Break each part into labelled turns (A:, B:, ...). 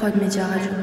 A: 快点加热！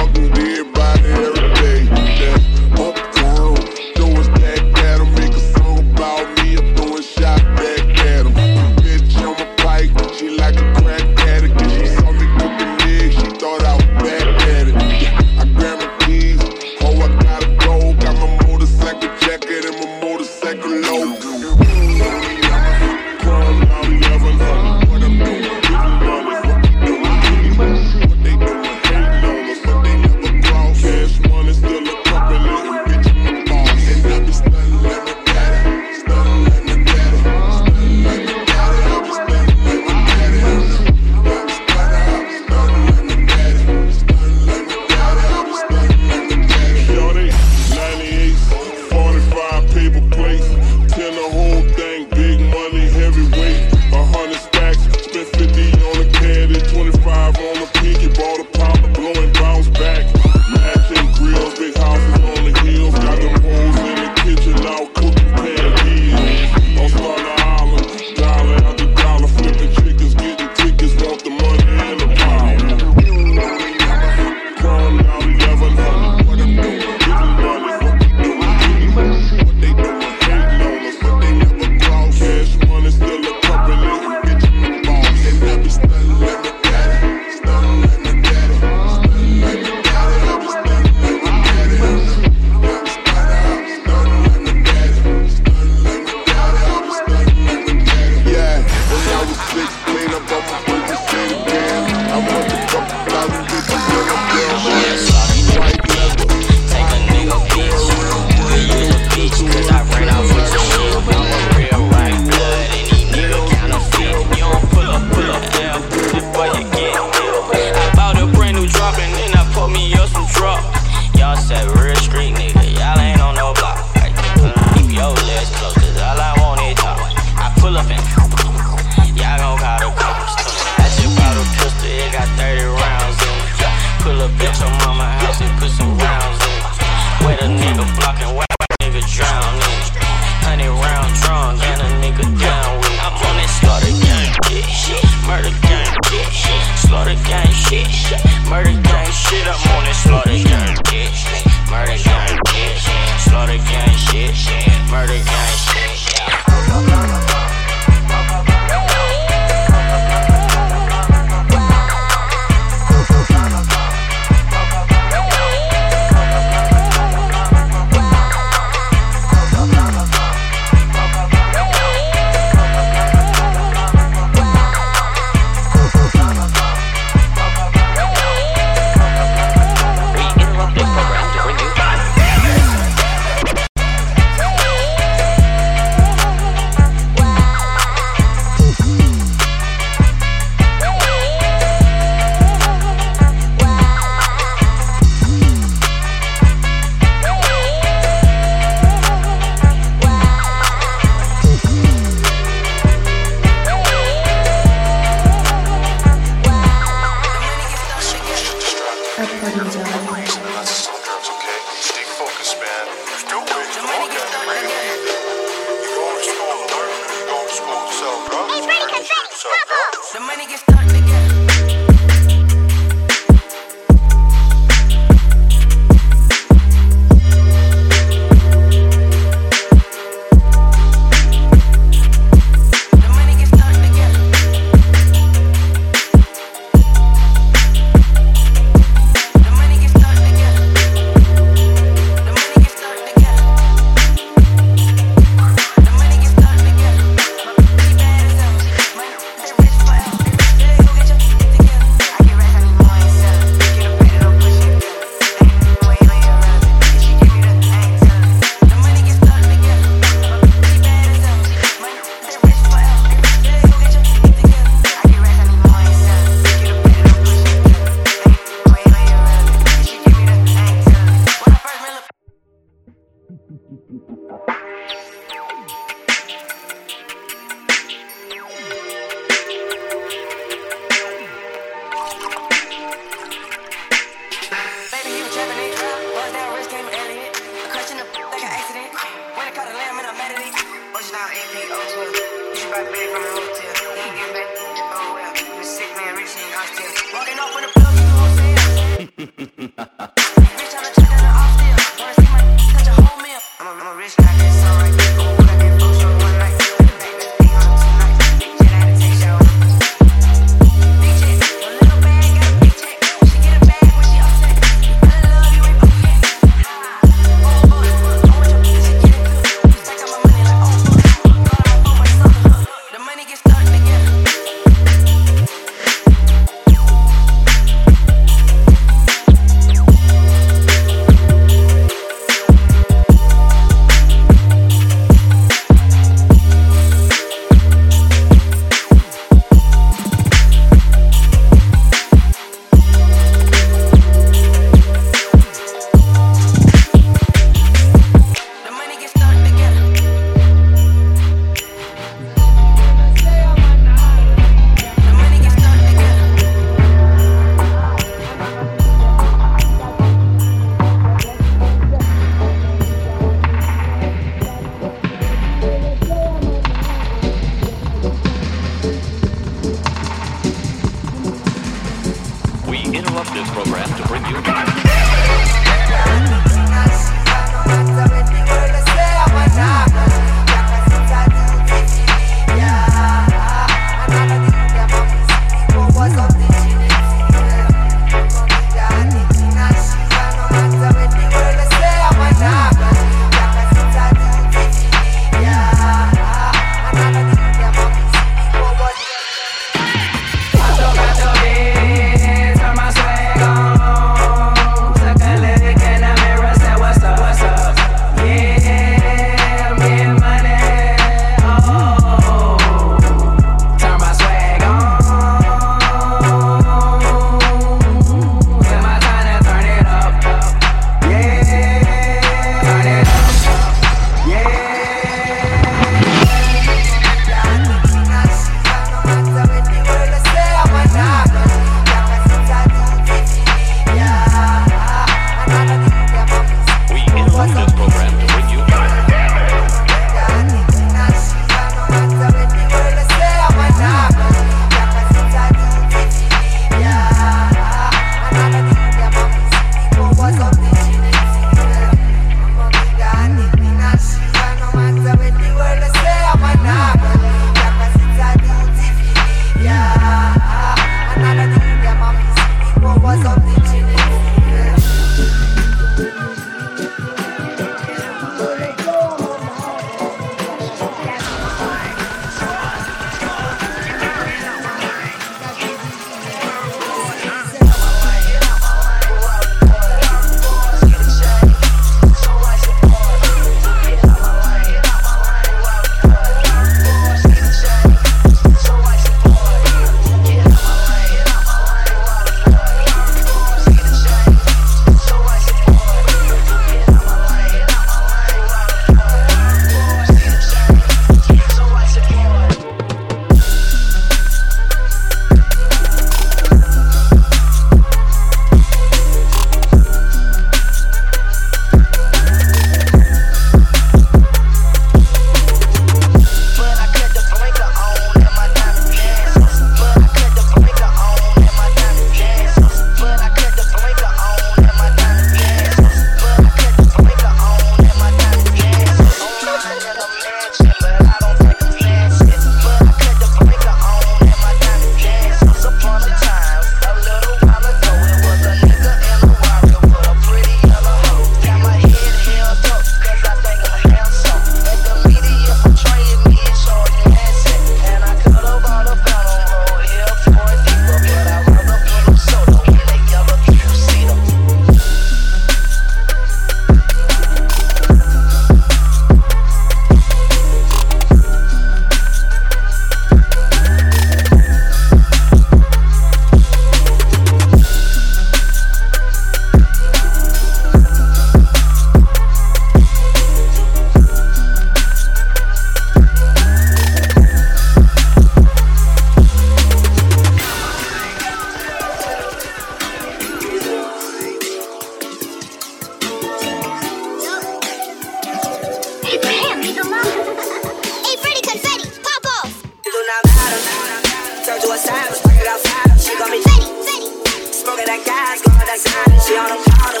A: that gas, give that sign, she on the powder.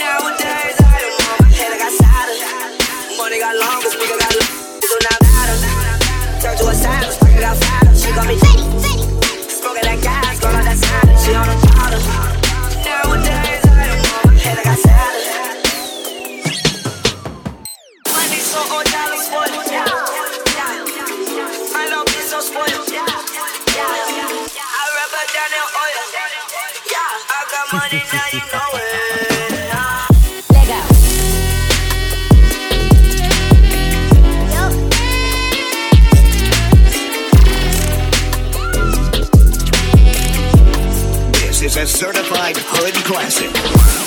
A: Nowadays, I don't want my head, I got sadder. Money got long, the speaker got long, So now not matter. Turn to a savage, pocket got fatter, she got me fitty. Smoking that gas, give that sign, she on the powder. Nowadays, This
B: is a
C: certified hood classic.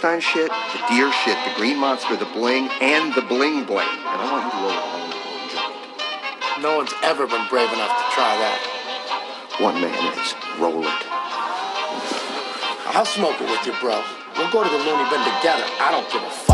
C: Frankenstein shit, the deer shit, the green monster, the bling, and the bling bling. And I want you to roll all the whole.
D: No one's ever been brave enough to try that.
C: One man is. Roll it.
D: I'll smoke it with you, bro. We'll go to the loony bin together. I don't give a fuck.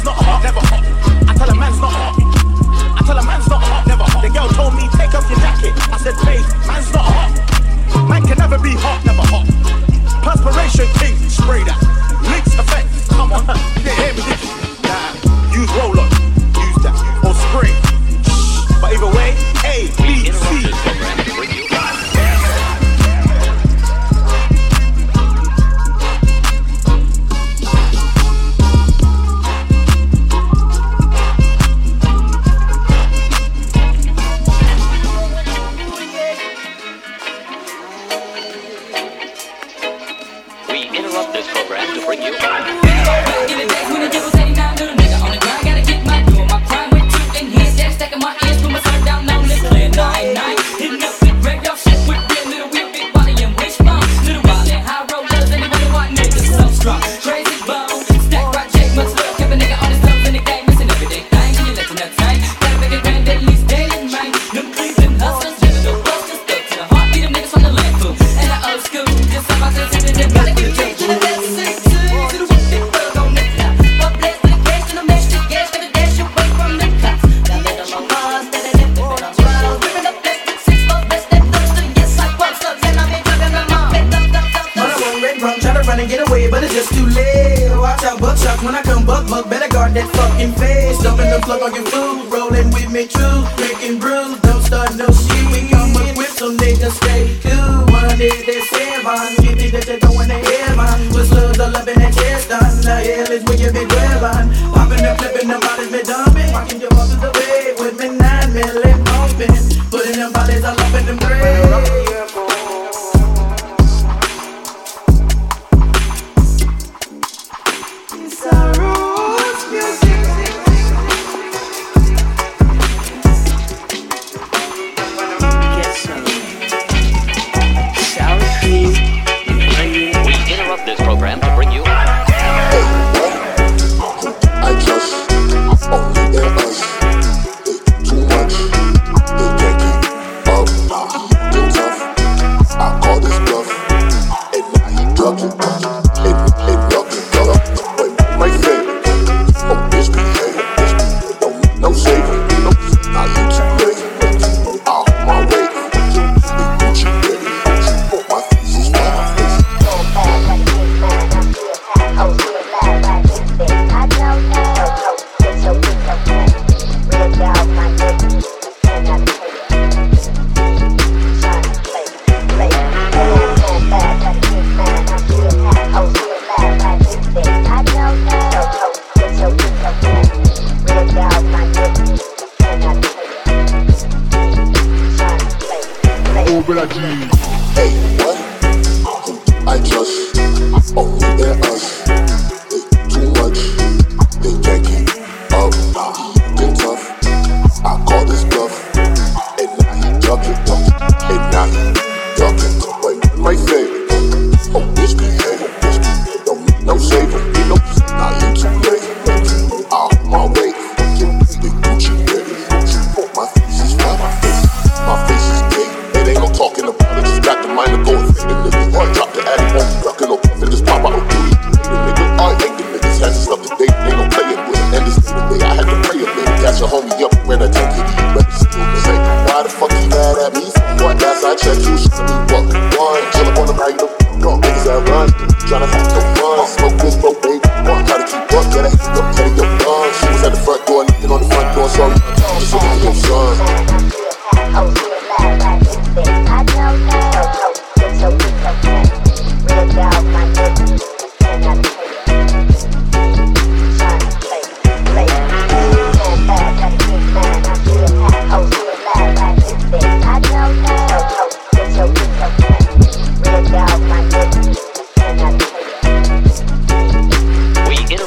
E: man's not hot, never hot. I tell a man's not hot. I tell a man's not hot, never hot. The girl told me, take off your jacket. I said, babe, man's not hot. Man can never be hot, never hot. Perspiration king, spray that.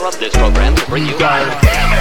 F: Interrupt this program to bring you.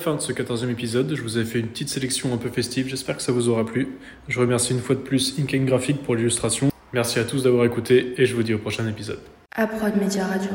G: Fin de ce 14e épisode. Je vous ai fait une petite sélection un peu festive. J'espère que ça vous aura plu. Je remercie une fois de plus Inking Graphic pour l'illustration. Merci à tous d'avoir écouté et je vous dis au prochain épisode.
H: Prod Media Radio.